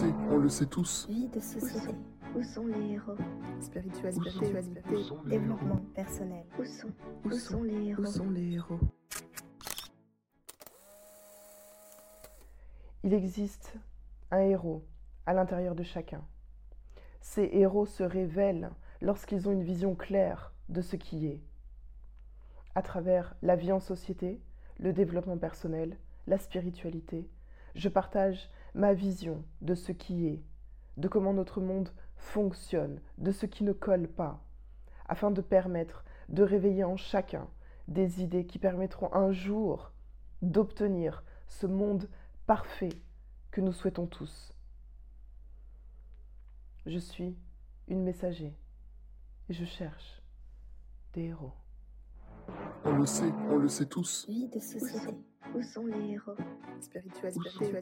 sait, on le sait tous. Vie de société. Où sont les héros? Spiritualité. Spiritualité. Développement personnel. Où sont Où sont les héros? Où sont les héros? Il existe un héros à l'intérieur de chacun. Ces héros se révèlent lorsqu'ils ont une vision claire de ce qui est. À travers la vie en société, le développement personnel, la spiritualité, je partage ma vision de ce qui est, de comment notre monde fonctionne, de ce qui ne colle pas, afin de permettre de réveiller en chacun des idées qui permettront un jour d'obtenir ce monde parfait que nous souhaitons tous. Je suis une messager et je cherche des héros. On le sait, on le sait tous. Vie de Où société. Où sont les héros? Spiritualité.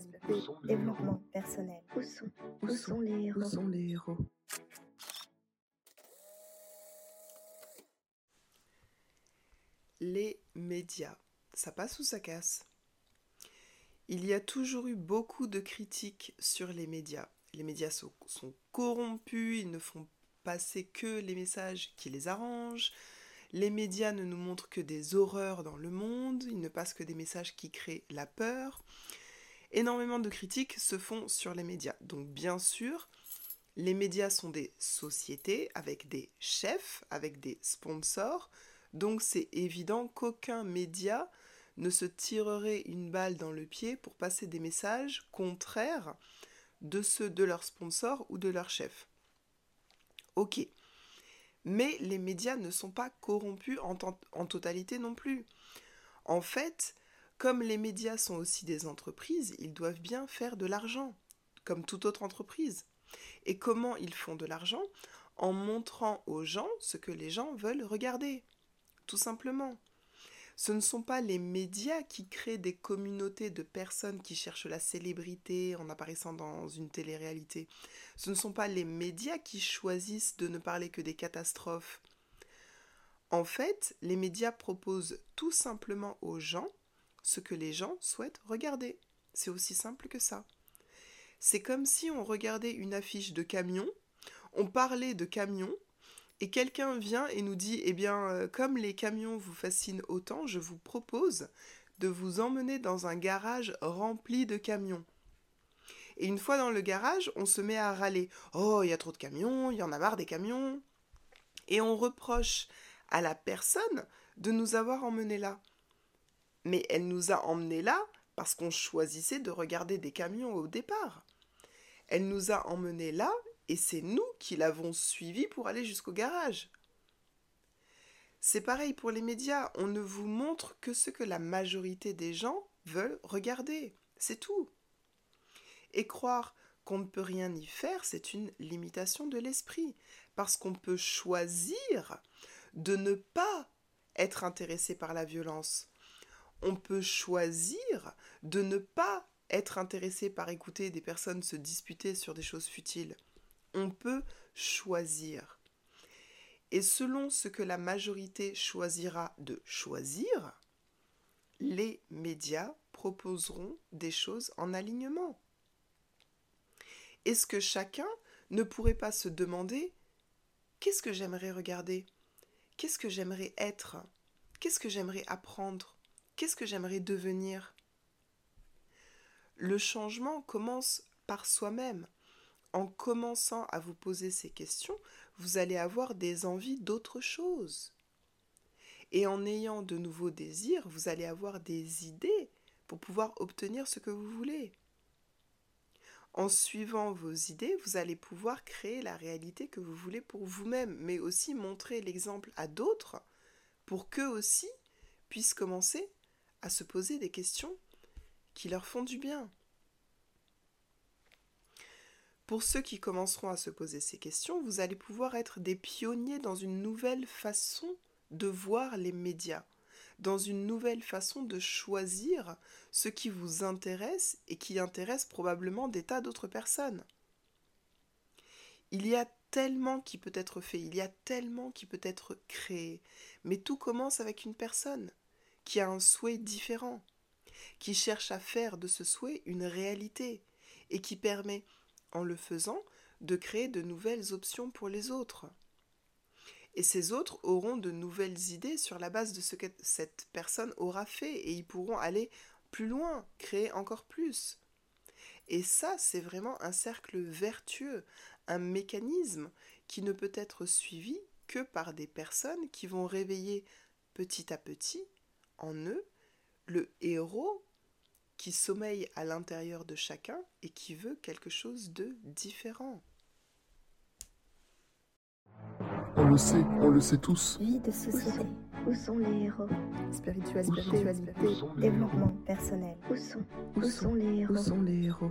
Développement personnel. Où sont Où Où sont les Où héros sont les héros? Les médias, ça passe ou ça casse? Il y a toujours eu beaucoup de critiques sur les médias. Les médias sont, sont corrompus, ils ne font passer que les messages qui les arrangent. Les médias ne nous montrent que des horreurs dans le monde, ils ne passent que des messages qui créent la peur. Énormément de critiques se font sur les médias. Donc bien sûr, les médias sont des sociétés avec des chefs, avec des sponsors. Donc c'est évident qu'aucun média ne se tirerait une balle dans le pied pour passer des messages contraires de ceux de leurs sponsors ou de leurs chefs. Ok. Mais les médias ne sont pas corrompus en, totalité non plus. En fait, comme les médias sont aussi des entreprises, ils doivent bien faire de l'argent, comme toute autre entreprise. Et comment ils font de l'argent? En montrant aux gens ce que les gens veulent regarder, tout simplement. Ce ne sont pas les médias qui créent des communautés de personnes qui cherchent la célébrité en apparaissant dans une télé-réalité. Ce ne sont pas les médias qui choisissent de ne parler que des catastrophes. En fait, les médias proposent tout simplement aux gens ce que les gens souhaitent regarder. C'est aussi simple que ça. C'est comme si on regardait une affiche de camion, on parlait de camion, et quelqu'un vient et nous dit, eh bien, euh, comme les camions vous fascinent autant, je vous propose de vous emmener dans un garage rempli de camions. Et une fois dans le garage, on se met à râler. Oh, il y a trop de camions, il y en a marre des camions. Et on reproche à la personne de nous avoir emmenés là. Mais elle nous a emmenés là parce qu'on choisissait de regarder des camions au départ. Elle nous a emmenés là et c'est nous qui l'avons suivi pour aller jusqu'au garage. C'est pareil pour les médias, on ne vous montre que ce que la majorité des gens veulent regarder, c'est tout. Et croire qu'on ne peut rien y faire, c'est une limitation de l'esprit, parce qu'on peut choisir de ne pas être intéressé par la violence. On peut choisir de ne pas être intéressé par écouter des personnes se disputer sur des choses futiles. On peut choisir. Et selon ce que la majorité choisira de choisir, les médias proposeront des choses en alignement. Est-ce que chacun ne pourrait pas se demander qu'est-ce que j'aimerais regarder? Qu'est-ce que j'aimerais être? Qu'est-ce que j'aimerais apprendre? Qu'est-ce que j'aimerais devenir? Le changement commence par soi-même. En commençant à vous poser ces questions, vous allez avoir des envies d'autre chose. Et en ayant de nouveaux désirs, vous allez avoir des idées pour pouvoir obtenir ce que vous voulez. En suivant vos idées, vous allez pouvoir créer la réalité que vous voulez pour vous-même, mais aussi montrer l'exemple à d'autres pour qu'eux aussi puissent commencer à se poser des questions qui leur font du bien. Pour ceux qui commenceront à se poser ces questions, vous allez pouvoir être des pionniers dans une nouvelle façon de voir les médias, dans une nouvelle façon de choisir ce qui vous intéresse et qui intéresse probablement des tas d'autres personnes. Il y a tellement qui peut être fait, il y a tellement qui peut être créé, mais tout commence avec une personne qui a un souhait différent, qui cherche à faire de ce souhait une réalité et qui permet en le faisant, de créer de nouvelles options pour les autres. Et ces autres auront de nouvelles idées sur la base de ce que cette personne aura fait et ils pourront aller plus loin, créer encore plus. Et ça, c'est vraiment un cercle vertueux, un mécanisme qui ne peut être suivi que par des personnes qui vont réveiller petit à petit en eux le héros qui sommeille à l'intérieur de chacun et qui veut quelque chose de différent. On le sait, on le sait tous. Vie de société. Où sont les héros? Spiritualité. Développement personnel. Où sont Où sont les héros? Où sont les héros?